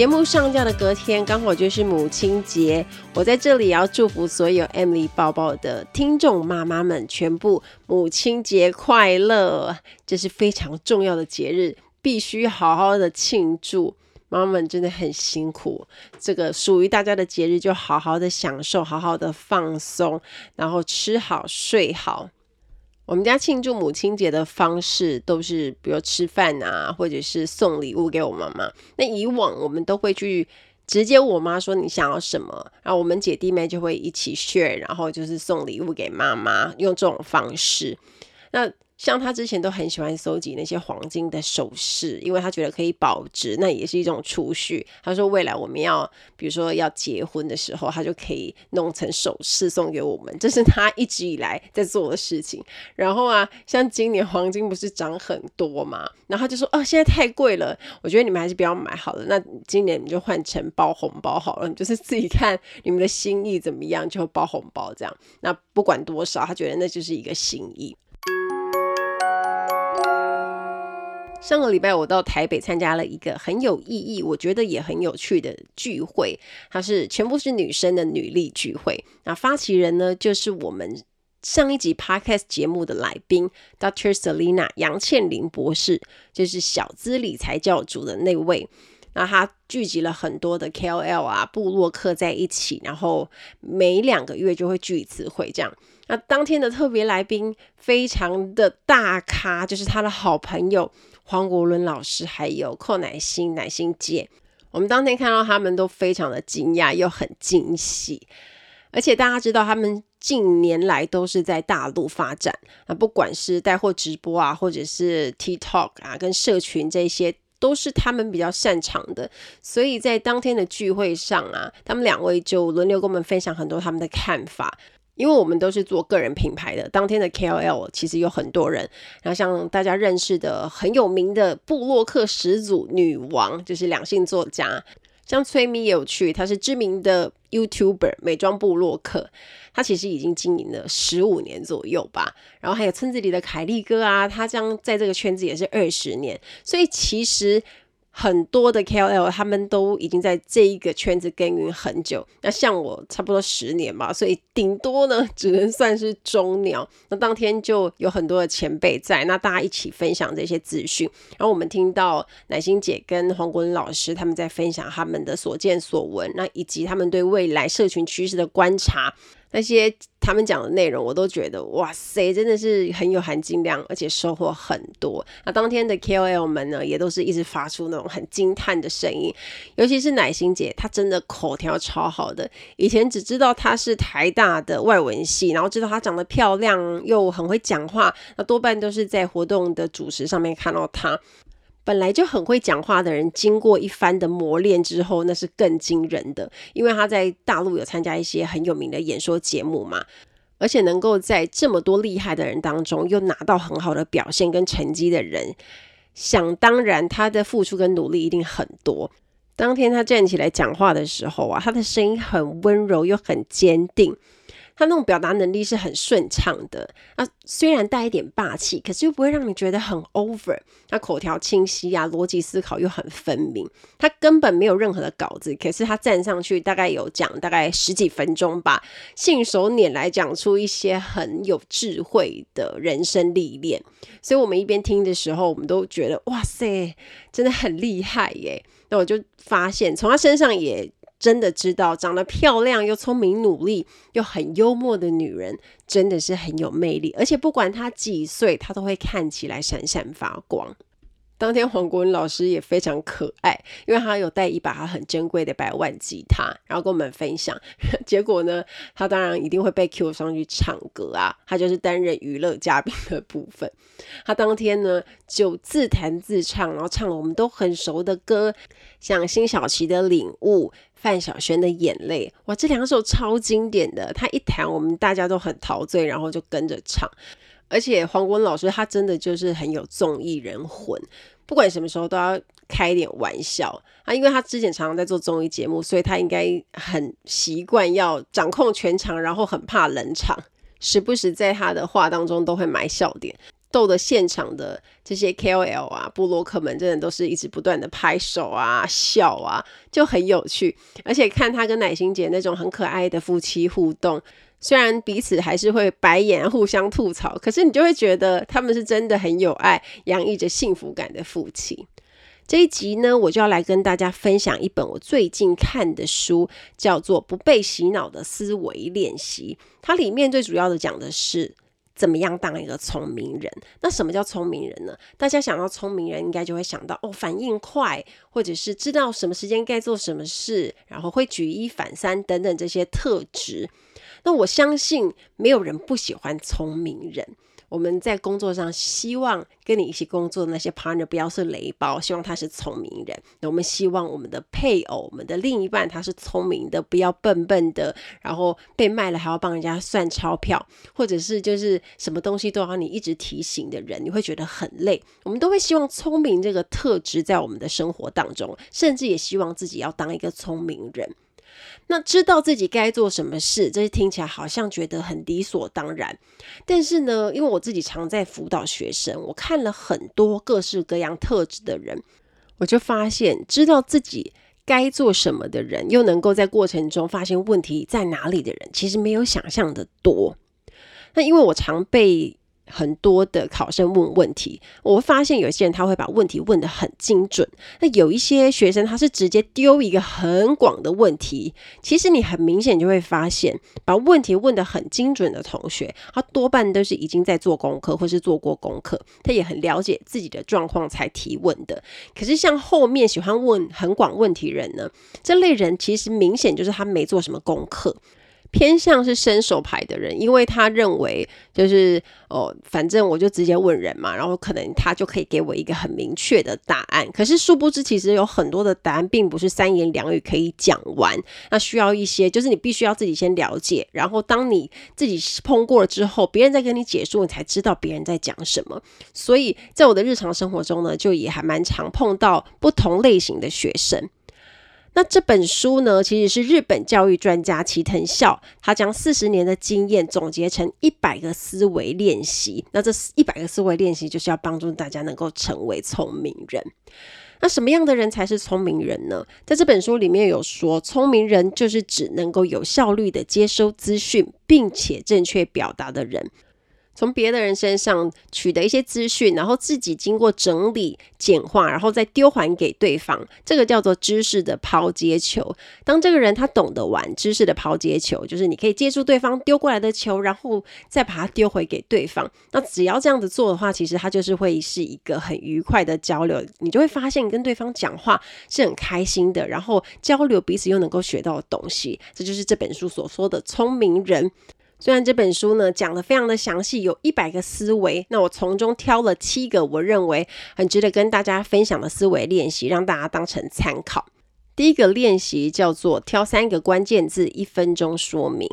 节目上架的隔天，刚好就是母亲节。我在这里也要祝福所有 Emily 报报的听众妈妈们，全部母亲节快乐！这是非常重要的节日，必须好好的庆祝。妈妈们真的很辛苦，这个属于大家的节日，就好好的享受，好好的放松，然后吃好睡好。我们家庆祝母亲节的方式都是，比如吃饭啊，或者是送礼物给我妈妈。那以往我们都会去直接我妈说你想要什么，然后我们姐弟妹就会一起 share，然后就是送礼物给妈妈，用这种方式。那像他之前都很喜欢搜集那些黄金的首饰，因为他觉得可以保值，那也是一种储蓄。他说未来我们要，比如说要结婚的时候，他就可以弄成首饰送给我们，这是他一直以来在做的事情。然后啊，像今年黄金不是涨很多嘛，然后他就说哦，现在太贵了，我觉得你们还是不要买好了。那今年你就换成包红包好了，你就是自己看你们的心意怎么样，就包红包这样。那不管多少，他觉得那就是一个心意。上个礼拜我到台北参加了一个很有意义，我觉得也很有趣的聚会，它是全部是女生的女力聚会。那发起人呢，就是我们上一集 Podcast 节目的来宾 Dr. Selina 杨倩玲博士，就是小资理财教主的那位。那他聚集了很多的 KOL 啊、部落客在一起，然后每两个月就会聚一次会，这样。那当天的特别来宾非常的大咖，就是他的好朋友黄国伦老师，还有寇乃馨、乃馨姐。我们当天看到他们都非常的惊讶，又很惊喜。而且大家知道，他们近年来都是在大陆发展啊，不管是带货直播啊，或者是 TikTok 啊，跟社群这些。都是他们比较擅长的，所以在当天的聚会上啊，他们两位就轮流跟我们分享很多他们的看法。因为我们都是做个人品牌的，当天的 KOL 其实有很多人，然后像大家认识的很有名的部落客始祖女王，就是两性作家。像崔咪也有去，她是知名的 YouTuber 美妆部落客，她其实已经经营了十五年左右吧。然后还有村子里的凯利哥啊，他将在这个圈子也是二十年，所以其实。很多的 KOL 他们都已经在这一个圈子耕耘很久，那像我差不多十年吧，所以顶多呢只能算是中鸟。那当天就有很多的前辈在，那大家一起分享这些资讯，然后我们听到乃心姐跟黄国伦老师他们在分享他们的所见所闻，那以及他们对未来社群趋势的观察。那些他们讲的内容，我都觉得哇塞，真的是很有含金量，而且收获很多。那当天的 KOL 们呢，也都是一直发出那种很惊叹的声音，尤其是乃心姐，她真的口条超好的。以前只知道她是台大的外文系，然后知道她长得漂亮又很会讲话，那多半都是在活动的主持上面看到她。本来就很会讲话的人，经过一番的磨练之后，那是更惊人的。因为他在大陆有参加一些很有名的演说节目嘛，而且能够在这么多厉害的人当中，又拿到很好的表现跟成绩的人，想当然他的付出跟努力一定很多。当天他站起来讲话的时候啊，他的声音很温柔又很坚定。他那种表达能力是很顺畅的，啊，虽然带一点霸气，可是又不会让你觉得很 over。他口条清晰啊，逻辑思考又很分明。他根本没有任何的稿子，可是他站上去大概有讲大概十几分钟吧，信手拈来讲出一些很有智慧的人生历练。所以我们一边听的时候，我们都觉得哇塞，真的很厉害耶。那我就发现从他身上也。真的知道，长得漂亮又聪明、努力又很幽默的女人，真的是很有魅力。而且不管她几岁，她都会看起来闪闪发光。当天黄国伦老师也非常可爱，因为他有带一把他很珍贵的百万吉他，然后跟我们分享。结果呢，他当然一定会被 cue 上去唱歌啊，他就是担任娱乐嘉宾的部分。他当天呢就自弹自唱，然后唱了我们都很熟的歌，像辛晓琪的《领悟》、范晓萱的《眼泪》。哇，这两首超经典的，他一弹，我们大家都很陶醉，然后就跟着唱。而且黄国文老师他真的就是很有综艺人魂，不管什么时候都要开一点玩笑啊。因为他之前常常在做综艺节目，所以他应该很习惯要掌控全场，然后很怕冷场，时不时在他的话当中都会埋笑点。逗得现场的这些 KOL 啊、布洛克们，真的都是一直不断的拍手啊、笑啊，就很有趣。而且看他跟乃心姐那种很可爱的夫妻互动，虽然彼此还是会白眼、互相吐槽，可是你就会觉得他们是真的很有爱、洋溢着幸福感的夫妻。这一集呢，我就要来跟大家分享一本我最近看的书，叫做《不被洗脑的思维练习》。它里面最主要的讲的是。怎么样当一个聪明人？那什么叫聪明人呢？大家想到聪明人，应该就会想到哦，反应快，或者是知道什么时间该做什么事，然后会举一反三等等这些特质。那我相信没有人不喜欢聪明人。我们在工作上希望跟你一起工作的那些 partner 不要是雷包，希望他是聪明人。那我们希望我们的配偶、我们的另一半他是聪明的，不要笨笨的，然后被卖了还要帮人家算钞票，或者是就是什么东西都要你一直提醒的人，你会觉得很累。我们都会希望聪明这个特质在我们的生活当中，甚至也希望自己要当一个聪明人。那知道自己该做什么事，这些听起来好像觉得很理所当然。但是呢，因为我自己常在辅导学生，我看了很多各式各样特质的人，我就发现，知道自己该做什么的人，又能够在过程中发现问题在哪里的人，其实没有想象的多。那因为我常被很多的考生问问题，我会发现有些人他会把问题问得很精准，那有一些学生他是直接丢一个很广的问题。其实你很明显就会发现，把问题问得很精准的同学，他多半都是已经在做功课或是做过功课，他也很了解自己的状况才提问的。可是像后面喜欢问很广问题人呢，这类人其实明显就是他没做什么功课。偏向是伸手牌的人，因为他认为就是哦，反正我就直接问人嘛，然后可能他就可以给我一个很明确的答案。可是殊不知，其实有很多的答案并不是三言两语可以讲完，那需要一些，就是你必须要自己先了解，然后当你自己碰过了之后，别人再跟你解说，你才知道别人在讲什么。所以在我的日常生活中呢，就也还蛮常碰到不同类型的学生。那这本书呢，其实是日本教育专家齐藤孝，他将四十年的经验总结成一百个思维练习。那这一百个思维练习，就是要帮助大家能够成为聪明人。那什么样的人才是聪明人呢？在这本书里面有说，聪明人就是指能够有效率的接收资讯，并且正确表达的人。从别的人身上取得一些资讯，然后自己经过整理、简化，然后再丢还给对方，这个叫做知识的抛接球。当这个人他懂得玩知识的抛接球，就是你可以接住对方丢过来的球，然后再把它丢回给对方。那只要这样子做的话，其实他就是会是一个很愉快的交流。你就会发现，你跟对方讲话是很开心的，然后交流彼此又能够学到的东西。这就是这本书所说的聪明人。虽然这本书呢讲的非常的详细，有一百个思维，那我从中挑了七个我认为很值得跟大家分享的思维练习，让大家当成参考。第一个练习叫做挑三个关键字，一分钟说明。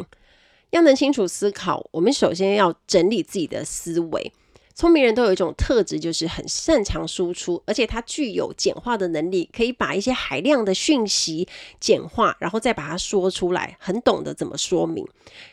要能清楚思考，我们首先要整理自己的思维。聪明人都有一种特质，就是很擅长输出，而且他具有简化的能力，可以把一些海量的讯息简化，然后再把它说出来，很懂得怎么说明。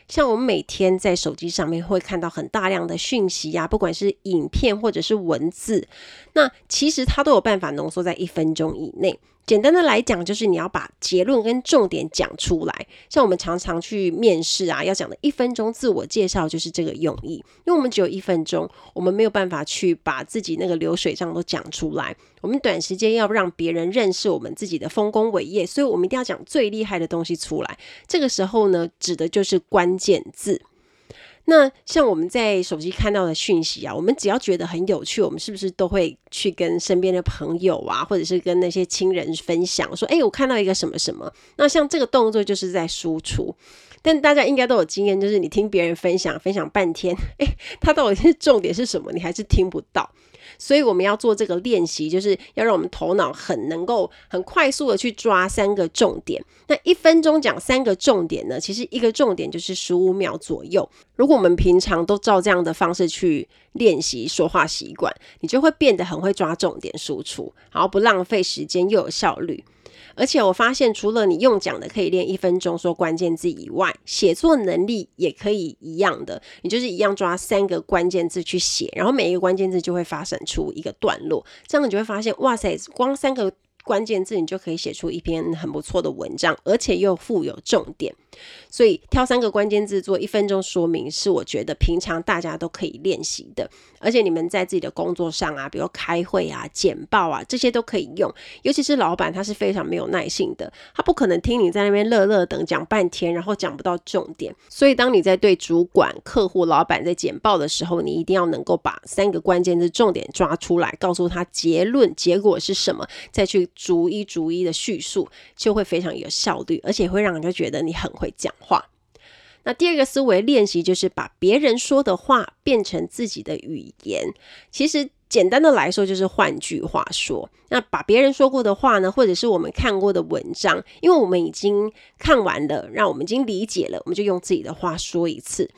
像我们每天在手机上面会看到很大量的讯息呀，不管是影片或者是文字，那其实他都有办法浓缩在一分钟以内。简单的来讲，就是你要把结论跟重点讲出来。像我们常常去面试啊，要讲的一分钟自我介绍，就是这个用意。因为我们只有一分钟，我们没有办法去把自己那个流水账都讲出来。我们短时间要让别人认识我们自己的丰功伟业，所以我们一定要讲最厉害的东西出来。这个时候呢，指的就是关键字。那像我们在手机看到的讯息啊，我们只要觉得很有趣，我们是不是都会去跟身边的朋友啊，或者是跟那些亲人分享，说：“哎，我看到一个什么什么。”那像这个动作就是在输出。但大家应该都有经验，就是你听别人分享，分享半天，诶，他到底是重点是什么，你还是听不到。所以我们要做这个练习，就是要让我们头脑很能够很快速的去抓三个重点。那一分钟讲三个重点呢？其实一个重点就是十五秒左右。如果我们平常都照这样的方式去练习说话习惯，你就会变得很会抓重点输出，然后不浪费时间又有效率。而且我发现，除了你用讲的可以练一分钟说关键字以外，写作能力也可以一样的。你就是一样抓三个关键字去写，然后每一个关键字就会发展出一个段落，这样你就会发现，哇塞，光三个关键字你就可以写出一篇很不错的文章，而且又富有重点。所以挑三个关键字做一分钟说明，是我觉得平常大家都可以练习的。而且你们在自己的工作上啊，比如开会啊、简报啊，这些都可以用。尤其是老板，他是非常没有耐性的，他不可能听你在那边乐乐等讲半天，然后讲不到重点。所以当你在对主管、客户、老板在简报的时候，你一定要能够把三个关键字重点抓出来，告诉他结论、结果是什么，再去逐一逐一的叙述，就会非常有效率，而且会让人家觉得你很会。讲。话那第二个思维练习就是把别人说的话变成自己的语言。其实简单的来说，就是换句话说，那把别人说过的话呢，或者是我们看过的文章，因为我们已经看完了，让我们已经理解了，我们就用自己的话说一次。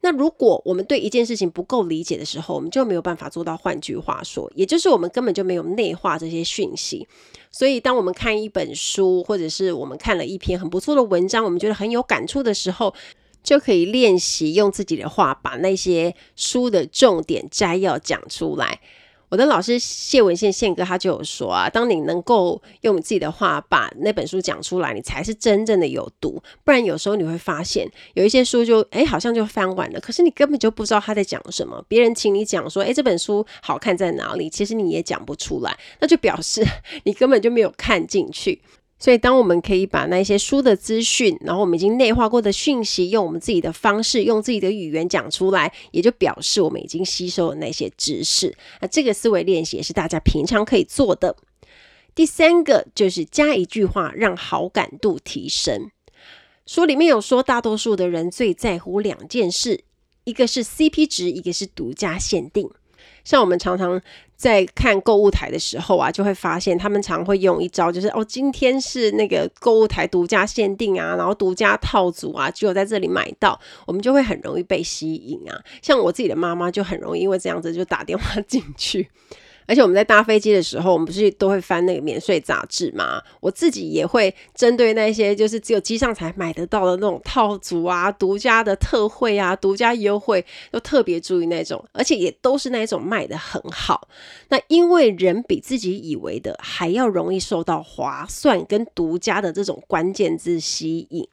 那如果我们对一件事情不够理解的时候，我们就没有办法做到换句话说，也就是我们根本就没有内化这些讯息。所以，当我们看一本书，或者是我们看了一篇很不错的文章，我们觉得很有感触的时候，就可以练习用自己的话把那些书的重点摘要讲出来。我的老师谢文宪宪哥他就有说啊，当你能够用你自己的话把那本书讲出来，你才是真正的有读。不然有时候你会发现，有一些书就诶好像就翻完了，可是你根本就不知道他在讲什么。别人请你讲说，诶这本书好看在哪里，其实你也讲不出来，那就表示 你根本就没有看进去。所以，当我们可以把那些书的资讯，然后我们已经内化过的讯息，用我们自己的方式，用自己的语言讲出来，也就表示我们已经吸收了那些知识。那这个思维练习也是大家平常可以做的。第三个就是加一句话，让好感度提升。书里面有说，大多数的人最在乎两件事，一个是 CP 值，一个是独家限定。像我们常常在看购物台的时候啊，就会发现他们常会用一招，就是哦，今天是那个购物台独家限定啊，然后独家套组啊，只有在这里买到，我们就会很容易被吸引啊。像我自己的妈妈就很容易因为这样子就打电话进去。而且我们在搭飞机的时候，我们不是都会翻那个免税杂志吗？我自己也会针对那些就是只有机上才买得到的那种套组啊、独家的特惠啊、独家优惠，都特别注意那种，而且也都是那一种卖得很好。那因为人比自己以为的还要容易受到划算跟独家的这种关键字吸引。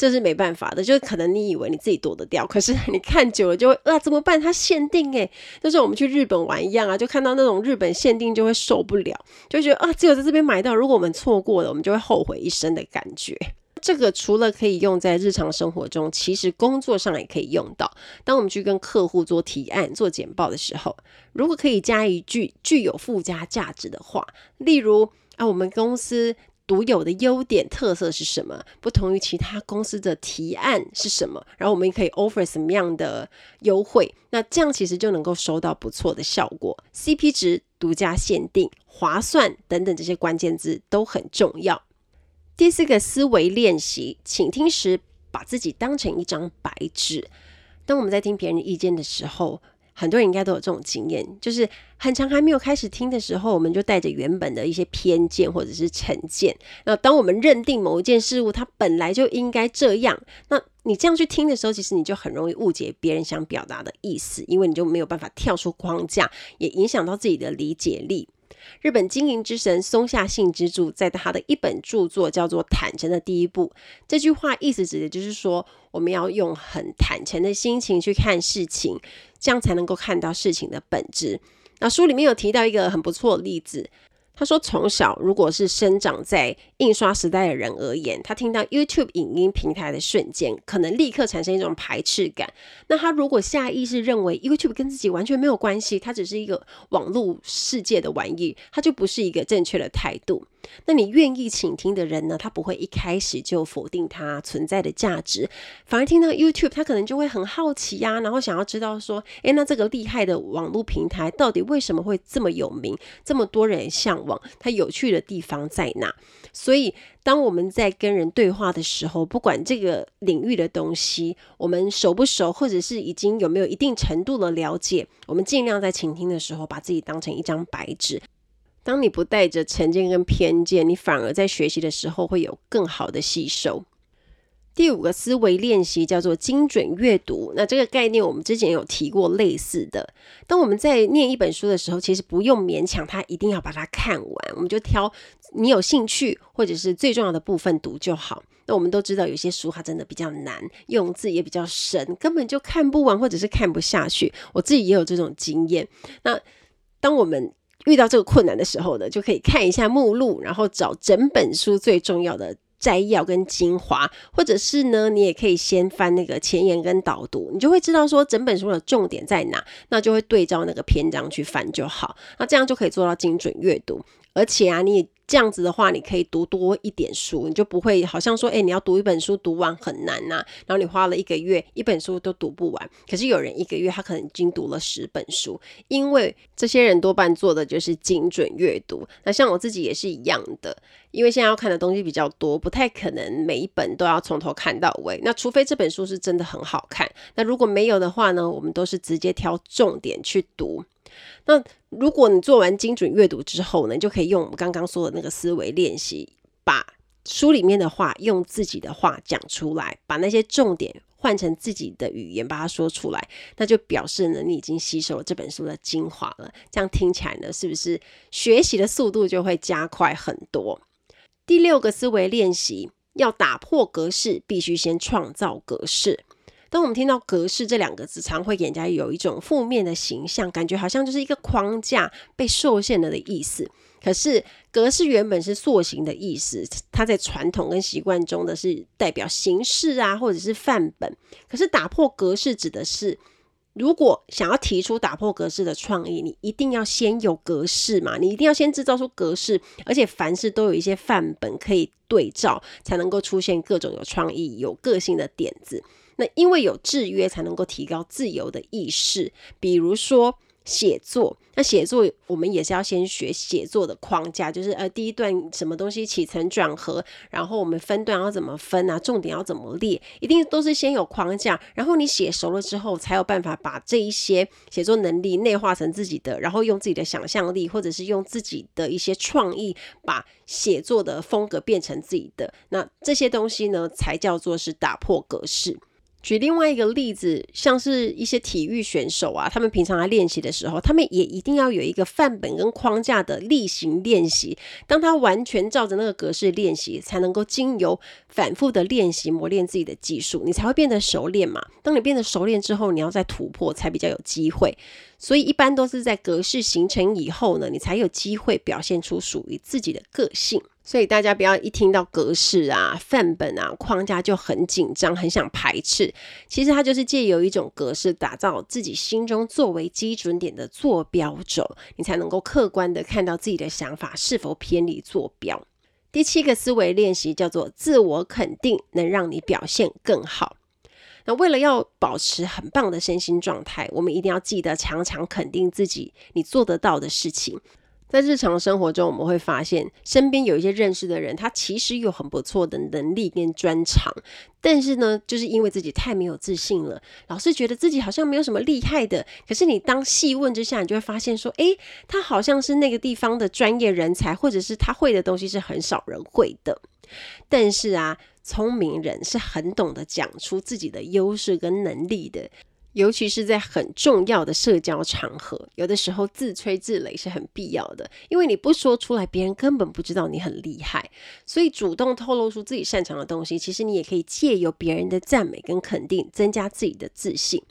这是没办法的，就是可能你以为你自己躲得掉，可是 你看久了就会啊，怎么办？它限定诶，就是我们去日本玩一样啊，就看到那种日本限定就会受不了，就觉得啊，只有在这边买到，如果我们错过了，我们就会后悔一生的感觉。这个除了可以用在日常生活中，其实工作上也可以用到。当我们去跟客户做提案、做简报的时候，如果可以加一句具有附加价值的话，例如啊，我们公司。独有的优点特色是什么？不同于其他公司的提案是什么？然后我们也可以 offer 什么样的优惠？那这样其实就能够收到不错的效果。CP 值、独家限定、划算等等这些关键字都很重要。第四个思维练习，倾听时把自己当成一张白纸。当我们在听别人意见的时候，很多人应该都有这种经验，就是很长还没有开始听的时候，我们就带着原本的一些偏见或者是成见。那当我们认定某一件事物它本来就应该这样，那你这样去听的时候，其实你就很容易误解别人想表达的意思，因为你就没有办法跳出框架，也影响到自己的理解力。日本经营之神松下幸之助在他的一本著作叫做《坦诚的第一步》，这句话意思指的就是说，我们要用很坦诚的心情去看事情，这样才能够看到事情的本质。那书里面有提到一个很不错的例子。他说：“从小，如果是生长在印刷时代的人而言，他听到 YouTube 影音平台的瞬间，可能立刻产生一种排斥感。那他如果下意识认为 YouTube 跟自己完全没有关系，它只是一个网络世界的玩意，它就不是一个正确的态度。那你愿意倾听的人呢，他不会一开始就否定他存在的价值，反而听到 YouTube，他可能就会很好奇呀、然后想要知道说，诶，那这个厉害的网络平台到底为什么会这么有名，这么多人向往，它有趣的地方在哪？所以，当我们在跟人对话的时候，不管这个领域的东西我们熟不熟，或者是已经有没有一定程度的了解，我们尽量在倾听的时候，把自己当成一张白纸。当你不带着成见跟偏见，你反而在学习的时候会有更好的吸收。第五个思维练习叫做精准阅读。那这个概念我们之前有提过类似的。当我们在念一本书的时候，其实不用勉强它一定要把它看完，我们就挑你有兴趣或者是最重要的部分读就好。那我们都知道有些书它真的比较难，用字也比较深，根本就看不完或者是看不下去。我自己也有这种经验。那当我们遇到这个困难的时候呢，就可以看一下目录，然后找整本书最重要的。摘要跟精华，或者是呢，你也可以先翻那个前言跟导读，你就会知道说整本书的重点在哪，那就会对照那个篇章去翻就好，那这样就可以做到精准阅读，而且啊，你。这样子的话，你可以读多一点书，你就不会好像说，诶，你要读一本书读完很难呐。然后你花了一个月，一本书都读不完。可是有人一个月他可能已经读了十本书，因为这些人多半做的就是精准阅读。那像我自己也是一样的，因为现在要看的东西比较多，不太可能每一本都要从头看到尾。那除非这本书是真的很好看，那如果没有的话呢，我们都是直接挑重点去读。那如果你做完精准阅读之后呢，你就可以用我们刚刚说的那个思维练习，把书里面的话用自己的话讲出来，把那些重点换成自己的语言把它说出来，那就表示呢，你已经吸收了这本书的精华了。这样听起来呢，是不是学习的速度就会加快很多？第六个思维练习，要打破格式，必须先创造格式。当我们听到“格式”这两个字，常会给人家有一种负面的形象，感觉好像就是一个框架被受限了的意思。可是，格式原本是塑形的意思，它在传统跟习惯中的是代表形式啊，或者是范本。可是，打破格式指的是，如果想要提出打破格式的创意，你一定要先有格式嘛，你一定要先制造出格式，而且凡事都有一些范本可以对照，才能够出现各种有创意、有个性的点子。那因为有制约，才能够提高自由的意识。比如说写作，那写作我们也是要先学写作的框架，就是呃第一段什么东西起承转合，然后我们分段要怎么分啊，重点要怎么列，一定都是先有框架，然后你写熟了之后，才有办法把这一些写作能力内化成自己的，然后用自己的想象力，或者是用自己的一些创意，把写作的风格变成自己的。那这些东西呢，才叫做是打破格式。举另外一个例子，像是一些体育选手啊，他们平常在练习的时候，他们也一定要有一个范本跟框架的例行练习。当他完全照着那个格式练习，才能够经由反复的练习磨练自己的技术，你才会变得熟练嘛。当你变得熟练之后，你要再突破，才比较有机会。所以一般都是在格式形成以后呢，你才有机会表现出属于自己的个性。所以大家不要一听到格式啊、范本啊、框架就很紧张、很想排斥。其实它就是借由一种格式，打造自己心中作为基准点的坐标轴，你才能够客观的看到自己的想法是否偏离坐标。第七个思维练习叫做自我肯定，能让你表现更好。那为了要保持很棒的身心状态，我们一定要记得常常肯定自己，你做得到的事情。在日常生活中，我们会发现身边有一些认识的人，他其实有很不错的能力跟专长，但是呢，就是因为自己太没有自信了，老是觉得自己好像没有什么厉害的。可是你当细问之下，你就会发现说，诶，他好像是那个地方的专业人才，或者是他会的东西是很少人会的。但是啊，聪明人是很懂得讲出自己的优势跟能力的。尤其是在很重要的社交场合，有的时候自吹自擂是很必要的，因为你不说出来，别人根本不知道你很厉害。所以主动透露出自己擅长的东西，其实你也可以借由别人的赞美跟肯定，增加自己的自信。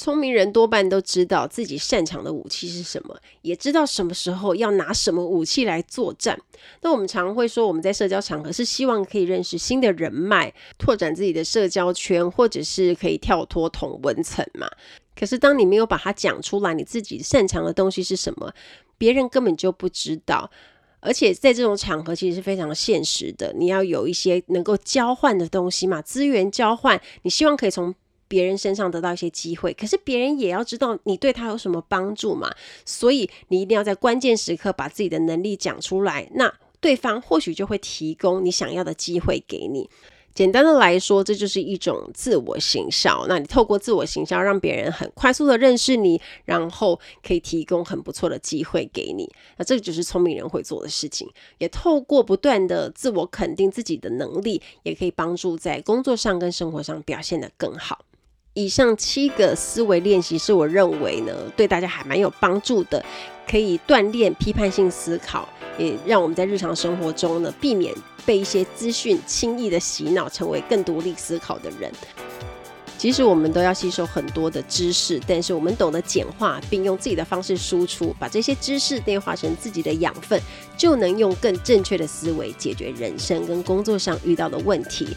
聪明人多半都知道自己擅长的武器是什么，也知道什么时候要拿什么武器来作战。那我们常会说，我们在社交场合是希望可以认识新的人脉，拓展自己的社交圈，或者是可以跳脱同文层嘛。可是当你没有把它讲出来，你自己擅长的东西是什么，别人根本就不知道。而且在这种场合其实是非常现实的，你要有一些能够交换的东西嘛，资源交换，你希望可以从别人身上得到一些机会，可是别人也要知道你对他有什么帮助嘛，所以你一定要在关键时刻把自己的能力讲出来，那对方或许就会提供你想要的机会给你。简单的来说，这就是一种自我行销。那你透过自我行销，让别人很快速的认识你，然后可以提供很不错的机会给你。那这个就是聪明人会做的事情。也透过不断的自我肯定自己的能力，也可以帮助在工作上跟生活上表现得更好。以上七个思维练习是我认为呢，对大家还蛮有帮助的，可以锻炼批判性思考，也让我们在日常生活中呢，避免被一些资讯轻易的洗脑，成为更独立思考的人。即使我们都要吸收很多的知识，但是我们懂得简化，并用自己的方式输出，把这些知识内化成自己的养分，就能用更正确的思维解决人生跟工作上遇到的问题。